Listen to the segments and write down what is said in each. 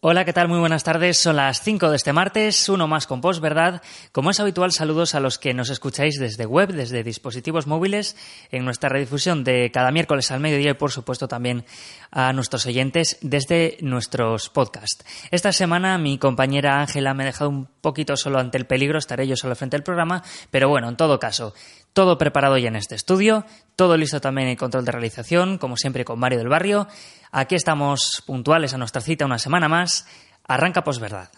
Hola, ¿qué tal? Muy buenas tardes. Son las 5 de este martes, uno más con ¿verdad? Como es habitual, saludos a los que nos escucháis desde web, desde dispositivos móviles, en nuestra redifusión de cada miércoles al mediodía y, por supuesto, también a nuestros oyentes desde nuestros podcasts. Esta semana mi compañera Ángela me ha dejado un poquito solo ante el peligro, estaré yo solo frente al programa, pero bueno, en todo caso, todo preparado ya en este estudio, todo listo también en control de realización, como siempre con Mario del Barrio. Aquí estamos puntuales a nuestra cita una semana más. Arranca posverdad.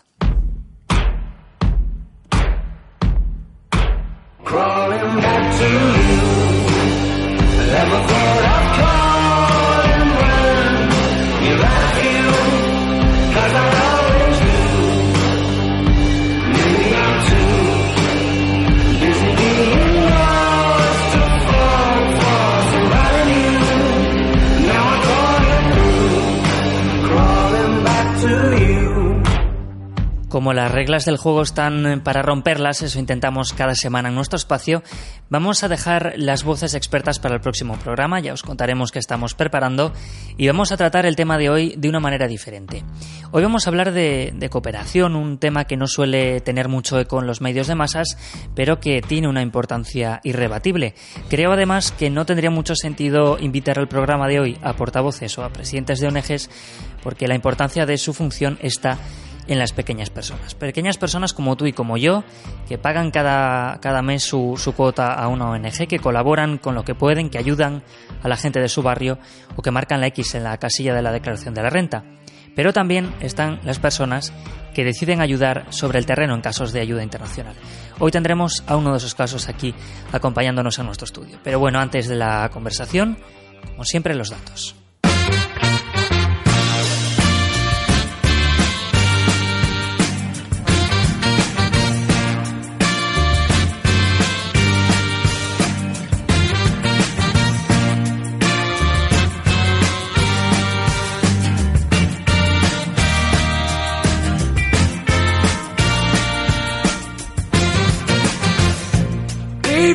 Como las reglas del juego están eh, para romperlas, eso intentamos cada semana en nuestro espacio, vamos a dejar las voces expertas para el próximo programa, ya os contaremos qué estamos preparando, y vamos a tratar el tema de hoy de una manera diferente. Hoy vamos a hablar de, cooperación, un tema que no suele tener mucho eco en los medios de masas, pero que tiene una importancia irrebatible. Creo además que no tendría mucho sentido invitar al programa de hoy a portavoces o a presidentes de ONGs, porque la importancia de su función está en las pequeñas personas. Pequeñas personas como tú y como yo, que pagan cada, cada mes su, su, cuota a una ONG, que colaboran con lo que pueden, que ayudan a la gente de su barrio o que marcan la X en la casilla de la declaración de la renta. Pero también están las personas que deciden ayudar sobre el terreno en casos de ayuda internacional. Hoy tendremos a uno de esos casos aquí acompañándonos en nuestro estudio. Pero bueno, antes de la conversación, como siempre, los datos.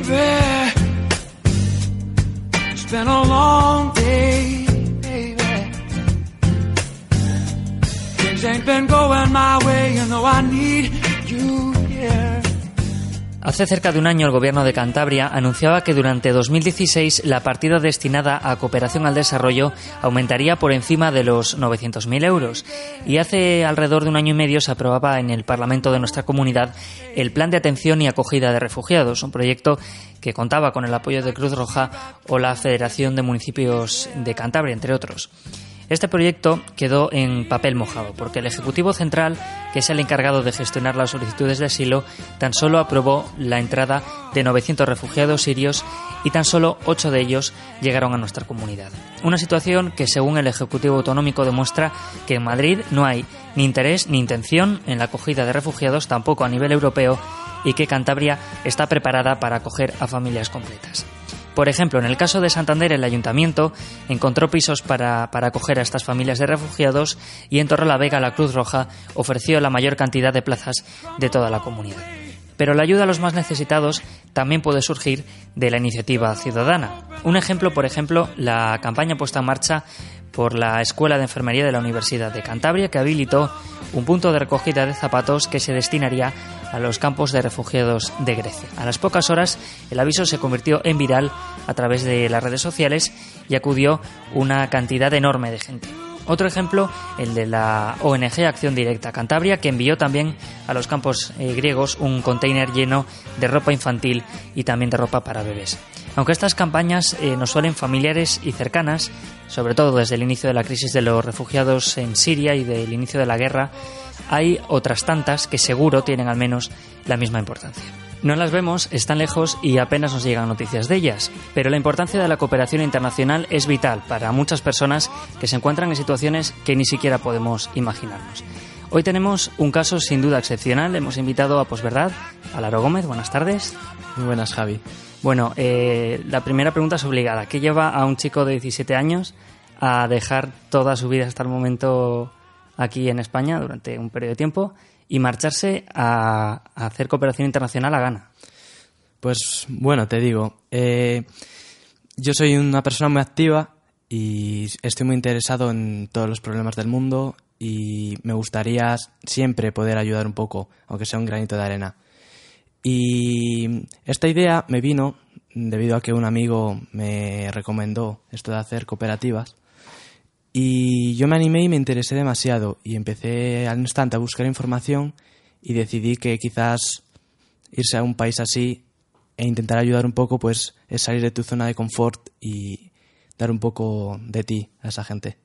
baby. Hace cerca de un año el gobierno de Cantabria anunciaba que durante 2016 la partida destinada a cooperación al desarrollo aumentaría por encima de los 900.000 euros y hace alrededor de un año y medio se aprobaba en el Parlamento de nuestra comunidad el Plan de Atención y Acogida de Refugiados, un proyecto que contaba con el apoyo de Cruz Roja o la Federación de Municipios de Cantabria, entre otros. Este proyecto quedó en papel mojado, porque el Ejecutivo Central, que es el encargado de gestionar las solicitudes de asilo, tan solo aprobó la entrada de 900 refugiados sirios y tan solo 8 de ellos llegaron a nuestra comunidad. Una situación que, según el Ejecutivo Autonómico, demuestra que en Madrid no hay ni interés ni intención en la acogida de refugiados, tampoco a nivel europeo, y que Cantabria está preparada para acoger a familias completas. Por ejemplo, en el caso de Santander, el ayuntamiento encontró pisos para, acoger a estas familias de refugiados y en Torrelavega la Cruz Roja ofreció la mayor cantidad de plazas de toda la comunidad. Pero la ayuda a los más necesitados también puede surgir de la iniciativa ciudadana. Un ejemplo, por ejemplo, la campaña puesta en marcha por la Escuela de Enfermería de la Universidad de Cantabria, que habilitó un punto de recogida de zapatos que se destinaría a los campos de refugiados de Grecia. A las pocas horas, el aviso se convirtió en viral a través de las redes sociales y acudió una cantidad enorme de gente. Otro ejemplo, el de la ONG Acción Directa Cantabria, que envió también a los campos eh, griegos un container lleno de ropa infantil y también de ropa para bebés. Aunque estas campañas eh, nos suelen familiares y cercanas, sobre todo desde el inicio de la crisis de los refugiados en Siria y del inicio de la guerra, hay otras tantas que seguro tienen al menos la misma importancia. No las vemos, están lejos y apenas nos llegan noticias de ellas, pero la importancia de la cooperación internacional es vital para muchas personas que se encuentran en situaciones que ni siquiera podemos imaginarnos. Hoy tenemos un caso sin duda excepcional. Hemos invitado a Posverdad, a Laro Gómez. Buenas tardes. Muy buenas, Javi. Bueno, eh, la primera pregunta es obligada. ¿Qué lleva a un chico de 17 años a dejar toda su vida hasta el momento aquí en España durante un periodo de tiempo y marcharse a, hacer cooperación internacional a Ghana? Pues bueno, te digo, eh, yo soy una persona muy activa y estoy muy interesado en todos los problemas del mundo y me gustaría siempre poder ayudar un poco, aunque sea un granito de arena. Y esta idea me vino debido a que un amigo me recomendó esto de hacer cooperativas. Y yo me animé y me interesé demasiado y empecé al instante a buscar información y decidí que quizás irse a un país así e intentar ayudar un poco pues es salir de tu zona de confort y dar un poco de ti a esa gente.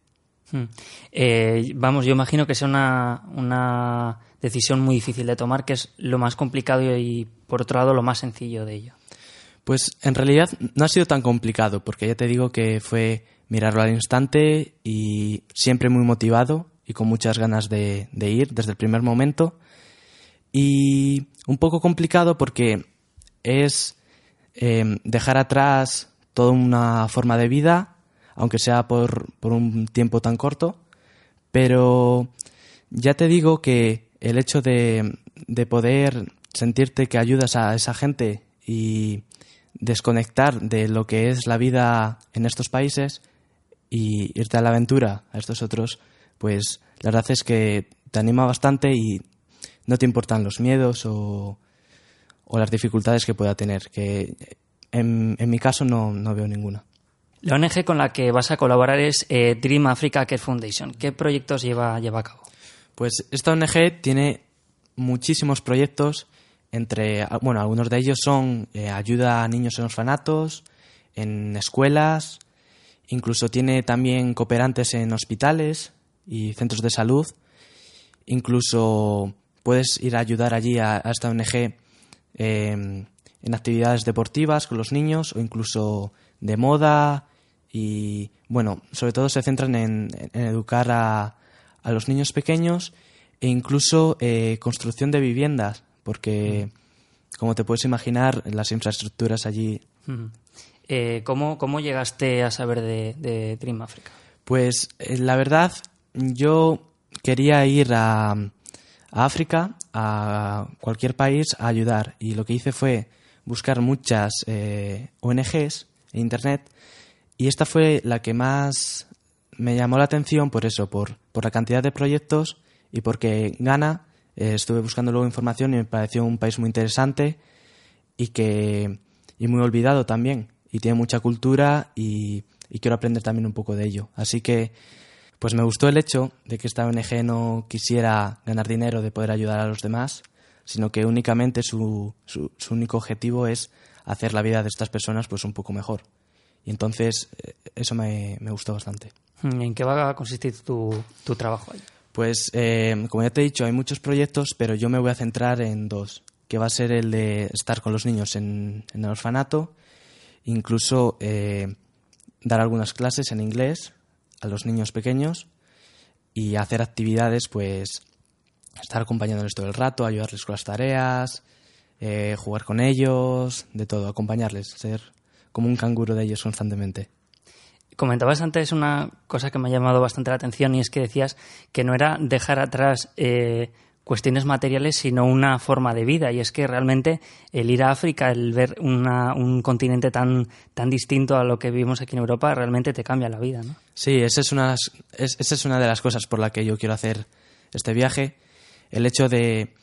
Hmm. Eh, vamos, yo imagino que sea una, una decisión muy difícil de tomar, que es lo más complicado y, por otro lado, lo más sencillo de ello. Pues en realidad no ha sido tan complicado, porque ya te digo que fue mirarlo al instante y siempre muy motivado y con muchas ganas de, ir desde el primer momento. Y un poco complicado porque es eh, dejar atrás toda una forma de vida aunque sea por, un tiempo tan corto, pero ya te digo que el hecho de, poder sentirte que ayudas a esa gente y desconectar de lo que es la vida en estos países y irte a la aventura a estos otros, pues la verdad es que te anima bastante y no te importan los miedos o, las dificultades que pueda tener, que en, mi caso no veo ninguna. La ONG con la que vas a colaborar es eh, Dream Africa Care Foundation. ¿Qué proyectos lleva, lleva a cabo? Pues esta ONG tiene muchísimos proyectos, entre, bueno, algunos de ellos son eh, ayuda a niños en orfanatos, en escuelas, incluso tiene también cooperantes en hospitales y centros de salud, incluso puedes ir a ayudar allí a, esta ONG em, en actividades deportivas con los niños o incluso de moda, y bueno, sobre todo se centran en, educar a, a, los niños pequeños e incluso eh, construcción de viviendas, porque como te puedes imaginar, las infraestructuras allí. Eh, ¿cómo, ¿cómo, llegaste a saber de, de Dream Africa? Pues eh, la verdad, yo quería ir a, a, África, a cualquier país, a ayudar. Y lo que hice fue buscar muchas ONGs en Internet y esta fue la que más me llamó la atención por eso, por, por la cantidad de proyectos y porque Ghana, eh, estuve buscando luego información y me pareció un país muy interesante y que y muy olvidado también. Y tiene mucha cultura y, quiero aprender también un poco de ello. Así que pues me gustó el hecho de que esta ONG no quisiera ganar dinero de poder ayudar a los demás, sino que únicamente su, su, su único objetivo es hacer la vida de estas personas pues un poco mejor. Y entonces eh, eso me, gustó bastante. ¿En qué va a consistir tu, trabajo ahí? Pues, eh, como ya te he dicho, hay muchos proyectos, pero yo me voy a centrar en dos, que va a ser el de estar con los niños en, el orfanato, incluso eh, dar algunas clases en inglés a los niños pequeños y hacer actividades, pues estar acompañándoles todo el rato, ayudarles con las tareas, jugar con ellos, de todo, acompañarles, ser como un canguro de ellos constantemente. Comentabas antes una cosa que me ha llamado bastante la atención y es que decías que no era dejar atrás eh, cuestiones materiales, sino una forma de vida. Y es que realmente el ir a África, el ver un continente tan, tan distinto a lo que vivimos aquí en Europa, realmente te cambia la vida, ¿no? Sí, esa es, una, esa es una de las cosas por la que yo quiero hacer este viaje. El hecho de...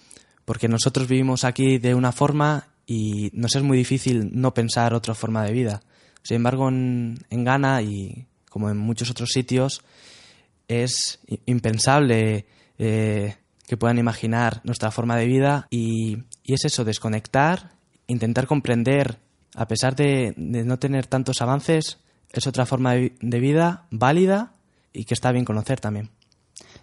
Porque nosotros vivimos aquí de una forma y nos es muy difícil no pensar otra forma de vida. Sin embargo, en, Ghana y como en muchos otros sitios, es impensable eh, que puedan imaginar nuestra forma de vida y, es eso, desconectar, intentar comprender, a pesar de, no tener tantos avances, es otra forma de vida válida y que está bien conocer también.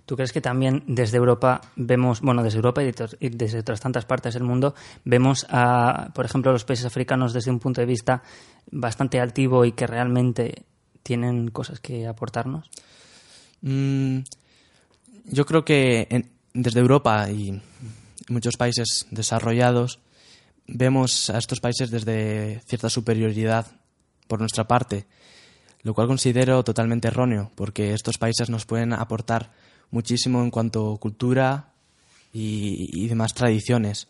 ¿Tú crees que también desde Europa vemos, bueno, desde Europa y desde otras tantas partes del mundo, vemos a, por ejemplo, los países africanos desde un punto de vista bastante altivo y que realmente tienen cosas que aportarnos? Mm, yo creo que desde Europa y muchos países desarrollados vemos a estos países desde cierta superioridad por nuestra parte, lo cual considero totalmente erróneo, porque estos países nos pueden aportar muchísimo en cuanto a cultura y, demás tradiciones.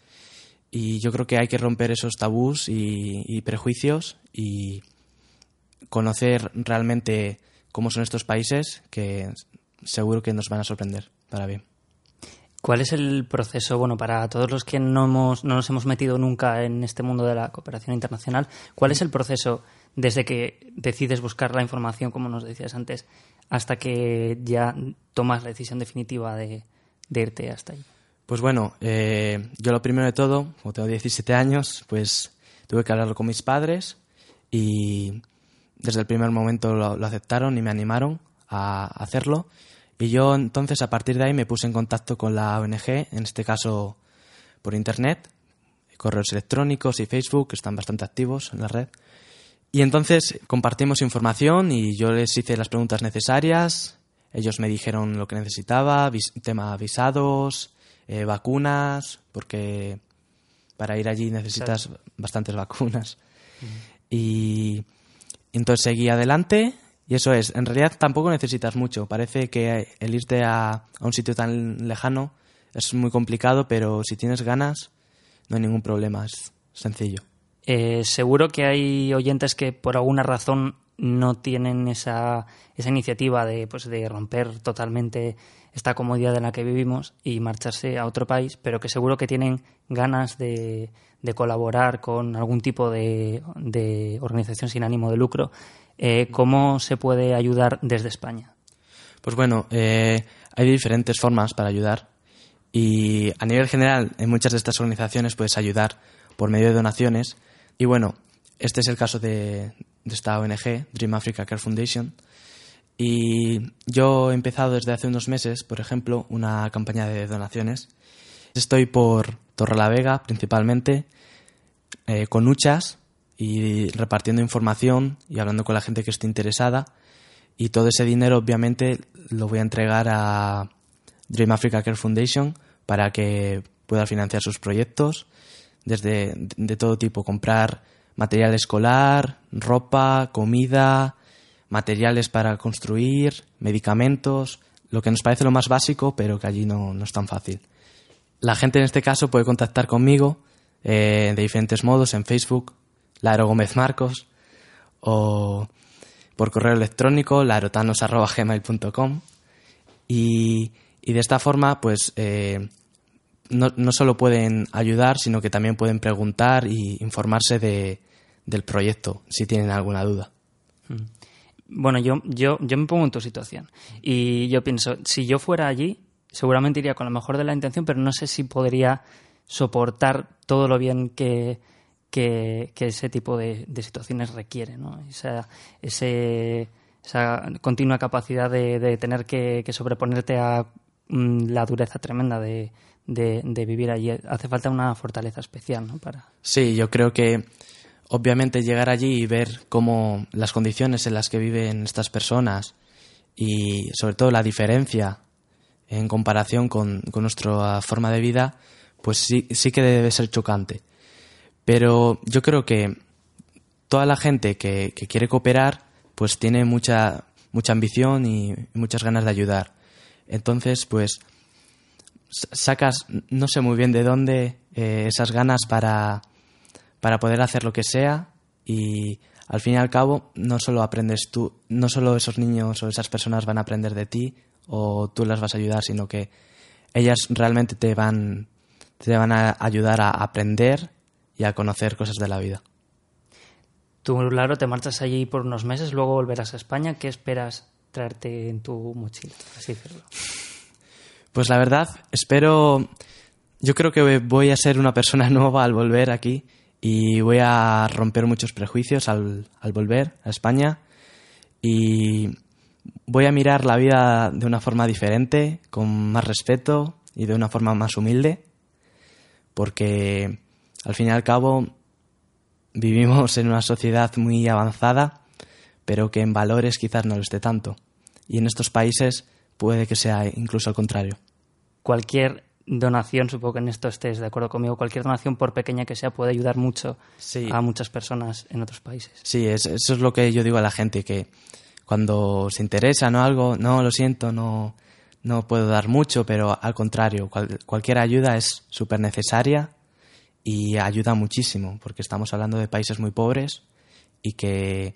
Y yo creo que hay que romper esos tabús y, prejuicios y conocer realmente cómo son estos países que seguro que nos van a sorprender. para bien. ¿Cuál es el proceso, bueno, para todos los que no, hemos, no nos hemos metido nunca en este mundo de la cooperación internacional, cuál es el proceso desde que decides buscar la información, como nos decías antes, hasta que ya tomas la decisión definitiva de, irte hasta ahí? Pues bueno, eh, yo lo primero de todo, como tengo 17 años, pues tuve que hablarlo con mis padres y desde el primer momento lo aceptaron y me animaron a hacerlo. Y yo entonces a partir de ahí me puse en contacto con la ONG, en este caso por internet, correos electrónicos y Facebook, que están bastante activos en la red. Y entonces compartimos información y yo les hice las preguntas necesarias, ellos me dijeron lo que necesitaba, tema visados, eh, vacunas, porque para ir allí necesitas bastantes vacunas. Y entonces seguí adelante y eso es, en realidad tampoco necesitas mucho. Parece que el irte a, un sitio tan lejano es muy complicado, pero si tienes ganas, no hay ningún problema, es sencillo. Eh, seguro que hay oyentes que por alguna razón no tienen esa, esa iniciativa de, pues, de romper totalmente esta comodidad en la que vivimos y marcharse a otro país, pero que seguro que tienen ganas de, de colaborar con algún tipo de, de organización sin ánimo de lucro eh, ¿Cómo se puede ayudar desde España? Pues bueno, eh, hay diferentes formas para ayudar y a nivel general en muchas de estas organizaciones puedes ayudar por medio de donaciones y bueno, este es el caso de, esta ONG, Dream Africa Care Foundation, y yo he empezado desde hace unos meses, por ejemplo, una campaña de donaciones. Estoy por Torrelavega principalmente, eh, con Uchas, y repartiendo información y hablando con la gente que esté interesada. Y todo ese dinero, obviamente, lo voy a entregar a Dream Africa Care Foundation para que pueda financiar sus proyectos desde de todo tipo, comprar material escolar, ropa, comida, materiales para construir, medicamentos, lo que nos parece lo más básico, pero que allí no, no es tan fácil. La gente en este caso puede contactar conmigo eh, de diferentes modos en Facebook Laero Gómez Marcos, o por correo electrónico, laerotanos.gmail.com. Y, y de esta forma, pues, eh, no, no, solo pueden ayudar, sino que también pueden preguntar y informarse de, del proyecto, si tienen alguna duda. Mm. Bueno, yo, yo, yo me pongo en tu situación y yo pienso, si yo fuera allí, seguramente iría con lo mejor de la intención, pero no sé si podría soportar todo lo bien que, que, ese tipo de, situaciones requiere, ¿no? Esa, esa continua capacidad de, tener que, sobreponerte a mm, la dureza tremenda de, vivir allí. Hace falta una fortaleza especial, ¿no? Sí, yo creo que obviamente llegar allí y ver cómo las condiciones en las que viven estas personas y sobre todo la diferencia en comparación con, con nuestra forma de vida, pues sí, sí que debe ser chocante. Pero yo creo que toda la gente que, quiere cooperar, pues tiene mucha, mucha ambición y muchas ganas de ayudar. Entonces, pues sacas, no sé muy bien de dónde, eh, esas ganas para, para poder hacer lo que sea y al fin y al cabo no solo aprendes tú, no solo esos niños o esas personas van a aprender de ti o tú las vas a ayudar, sino que ellas realmente te van, te van a ayudar a aprender y a conocer cosas de la vida. Tú, claro, te marchas allí por unos meses, luego volverás a España. ¿Qué esperas traerte en tu mochila, así decirlo? Pues la verdad, espero. Yo creo que voy a ser una persona nueva al volver aquí y voy a romper muchos prejuicios al, al volver a España y voy a mirar la vida de una forma diferente, con más respeto y de una forma más humilde, porque al fin y al cabo, vivimos en una sociedad muy avanzada, pero que en valores quizás no lo esté tanto. Y en estos países puede que sea incluso al contrario. Cualquier donación, supongo que en esto estés de acuerdo conmigo, cualquier donación, por pequeña que sea, puede ayudar mucho a muchas personas en otros países. Sí, eso es lo que yo digo a la gente, que cuando se interesa ¿no? algo, no, lo siento, no, no puedo dar mucho, pero al contrario, cualquier ayuda es súper necesaria y ayuda muchísimo porque estamos hablando de países muy pobres y que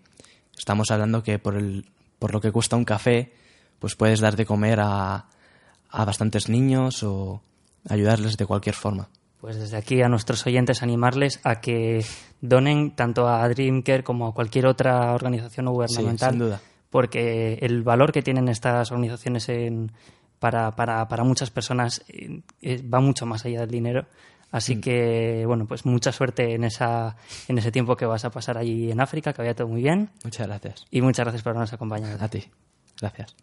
estamos hablando que por, el, por lo que cuesta un café pues puedes dar de comer a, a bastantes niños o ayudarles de cualquier forma. Pues desde aquí a nuestros oyentes animarles a que donen tanto a Dreamcare como a cualquier otra organización gubernamental. sin duda. Porque el valor que tienen estas organizaciones en, para, para, para muchas personas eh, eh, va mucho más allá del dinero. Así Mm. que, bueno, pues mucha suerte en, esa, en ese tiempo que vas a pasar allí en África, que vaya todo muy bien. Muchas gracias. Y muchas gracias por habernos acompañado. A ti. Gracias.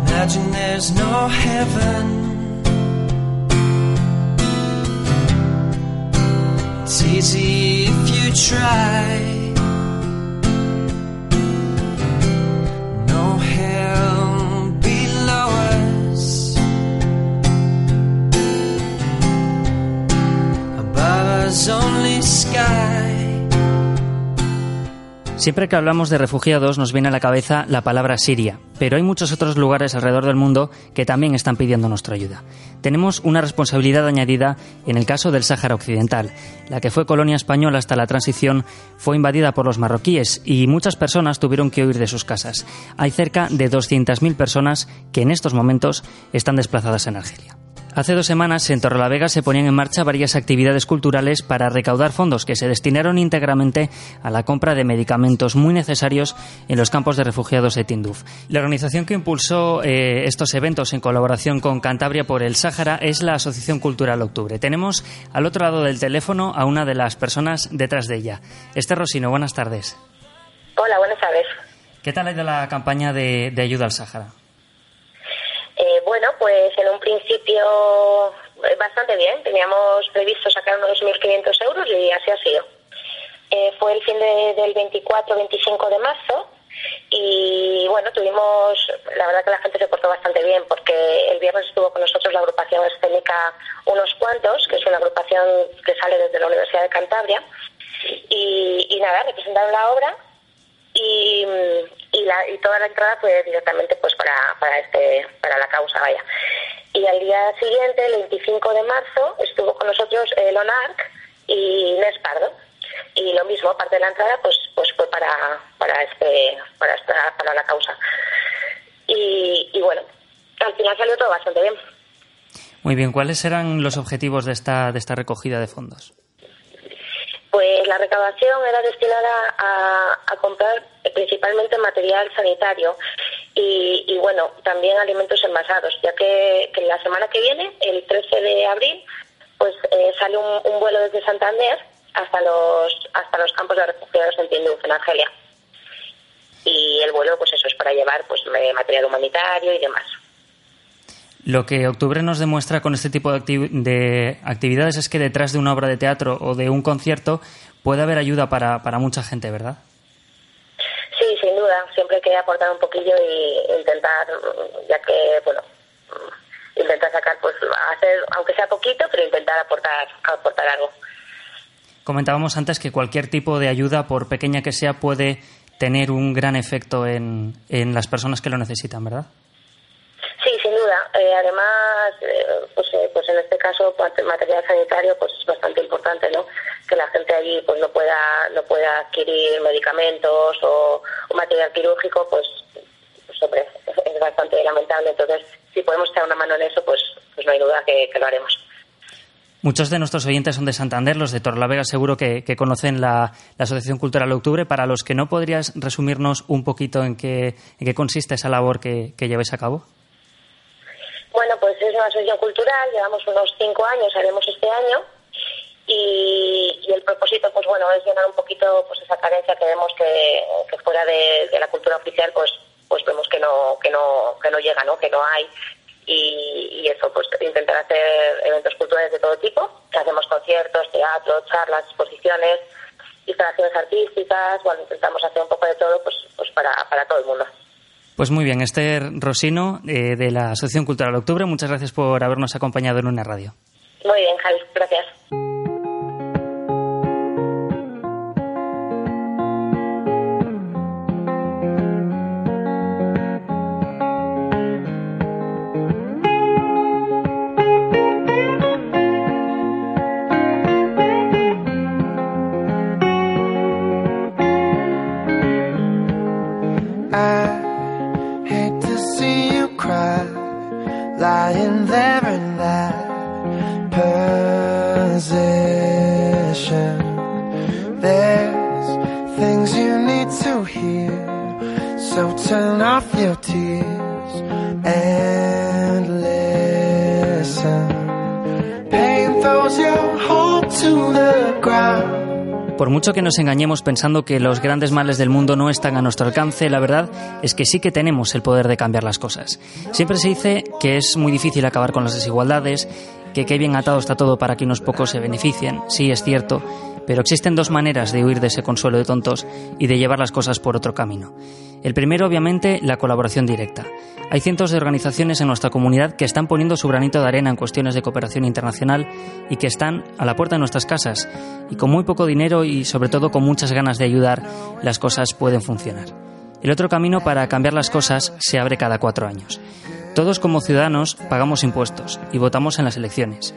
Imagine there's no heaven. Easy if you try. Siempre que hablamos de refugiados nos viene a la cabeza la palabra Siria, pero hay muchos otros lugares alrededor del mundo que también están pidiendo nuestra ayuda. Tenemos una responsabilidad añadida en el caso del Sáhara Occidental. La que fue colonia española hasta la transición fue invadida por los marroquíes y muchas personas tuvieron que huir de sus casas. Hay cerca de 200.000 personas que en estos momentos están desplazadas en Argelia. Hace dos semanas en Torrelavega se ponían en marcha varias actividades culturales para recaudar fondos que se destinaron íntegramente a la compra de medicamentos muy necesarios en los campos de refugiados de Tinduf. La organización que impulsó eh, estos eventos en colaboración con Cantabria por el Sáhara es la Asociación Cultural Octubre. Tenemos al otro lado del teléfono a una de las personas detrás de ella. Esther Rosino, buenas tardes. Hola, buenas tardes. ¿Qué tal ha ido la campaña de, de ayuda al Sáhara? Eh, bueno, pues en un principio eh, bastante bien. Teníamos previsto sacar unos 2.500 euros y así ha sido. Eh, fue el fin de- del 24-25 de marzo y bueno, tuvimos, la verdad que la gente se portó bastante bien porque el viernes estuvo con nosotros la agrupación escénica Unos Cuantos, que es una agrupación que sale desde la Universidad de Cantabria. Y, y nada, representaron la obra y, y, la, y toda la entrada fue directamente pues para, para este para la causa vaya. Y al día siguiente el 25 de marzo estuvo con nosotros eh, Lonarc y Inés Pardo. Y lo mismo parte de la entrada pues pues fue para para este para esta para la causa. Y, y bueno al final salió todo bastante bien. Muy bien, ¿cuáles eran los objetivos de esta, de esta recogida de fondos? Pues la recaudación era destinada a, comprar principalmente material sanitario y, bueno, también alimentos envasados, ya que, que la semana que viene, el 13 de abril, pues eh, sale un, vuelo desde Santander hasta los hasta los campos de refugiados en Tinduf, en Argelia. Y el vuelo, pues eso es para llevar pues material humanitario y demás. Lo que Octubre nos demuestra con este tipo de, acti- de actividades es que detrás de una obra de teatro o de un concierto puede haber ayuda para, para mucha gente, ¿verdad? Sí, sin duda. Siempre hay que aportar un poquillo y intentar, ya que, bueno, intentar sacar, pues, hacer, aunque sea poquito, pero intentar aportar, aportar algo. Comentábamos antes que cualquier tipo de ayuda, por pequeña que sea, puede tener un gran efecto en, en las personas que lo necesitan, ¿verdad? Sin duda. Eh, además, eh, pues, eh, pues en este caso, pat- material sanitario, pues es bastante importante, ¿no? Que la gente allí, pues no pueda, no pueda adquirir medicamentos o, material quirúrgico, pues, pues hombre, es bastante lamentable. Entonces, si podemos echar una mano en eso, pues, pues no hay duda que, lo haremos. Muchos de nuestros oyentes son de Santander, los de Torrelavega seguro que, conocen la, la Asociación Cultural Octubre. Para los que no, ¿podrías resumirnos un poquito en qué, en qué consiste esa labor que, que lleváis a cabo? Bueno, pues es una asociación cultural, llevamos unos cinco años, haremos este año, y, el propósito, pues bueno, es llenar un poquito pues esa carencia que vemos que, que fuera de, la cultura oficial, pues pues vemos que no que no que no llega, ¿no? Que no hay y, y eso, pues intentar hacer eventos culturales de todo tipo, hacemos conciertos, teatro, charlas, exposiciones, instalaciones artísticas, bueno, intentamos hacer un poco de todo, pues pues para para todo el mundo. Pues muy bien, Esther Rosino, eh, de la Asociación Cultural Octubre, muchas gracias por habernos acompañado en una radio. Muy bien, Javi, gracias. lying there in that position. There's things you need to hear, so turn off your Por mucho que nos engañemos pensando que los grandes males del mundo no están a nuestro alcance, la verdad es que sí que tenemos el poder de cambiar las cosas. Siempre se dice que es muy difícil acabar con las desigualdades, que qué bien atado está todo para que unos pocos se beneficien. Sí, es cierto, pero existen dos maneras de huir de ese consuelo de tontos y de llevar las cosas por otro camino. El primero, obviamente, la colaboración directa. Hay cientos de organizaciones en nuestra comunidad que están poniendo su granito de arena en cuestiones de cooperación internacional y que están a la puerta de nuestras casas. Y con muy poco dinero y sobre todo con muchas ganas de ayudar, las cosas pueden funcionar. El otro camino para cambiar las cosas se abre cada cuatro años. Todos como ciudadanos pagamos impuestos y votamos en las elecciones.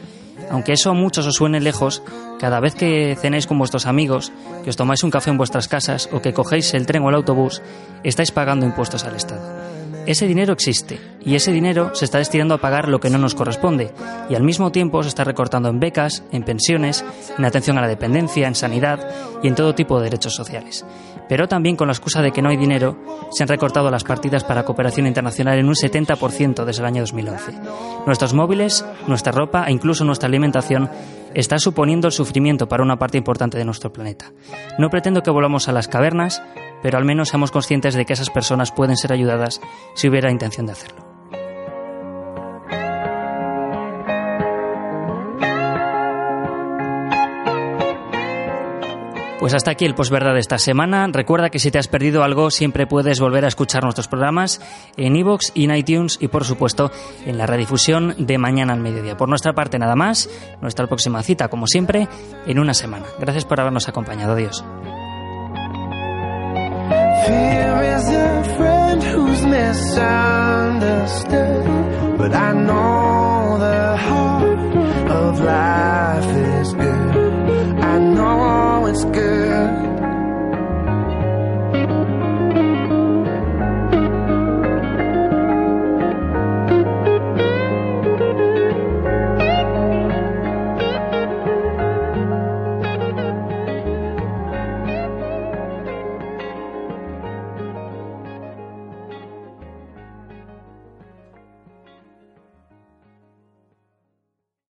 Aunque eso a muchos os suene lejos, cada vez que cenéis con vuestros amigos, que os tomáis un café en vuestras casas o que cogéis el tren o el autobús, estáis pagando impuestos al Estado. Ese dinero existe y ese dinero se está destinando a pagar lo que no nos corresponde y al mismo tiempo se está recortando en becas, en pensiones, en atención a la dependencia, en sanidad y en todo tipo de derechos sociales. Pero también con la excusa de que no hay dinero, se han recortado las partidas para cooperación internacional en un 70% desde el año 2011. Nuestros móviles, nuestra ropa e incluso nuestra alimentación está suponiendo el sufrimiento para una parte importante de nuestro planeta. No pretendo que volvamos a las cavernas, pero al menos seamos conscientes de que esas personas pueden ser ayudadas si hubiera intención de hacerlo. Pues hasta aquí el posverdad de esta semana. Recuerda que si te has perdido algo, siempre puedes volver a escuchar nuestros programas en iVoox y en iTunes y, por supuesto, en la redifusión de mañana al mediodía. Por nuestra parte, nada más. Nuestra próxima cita, como siempre, en una semana. Gracias por habernos acompañado. Adiós. good.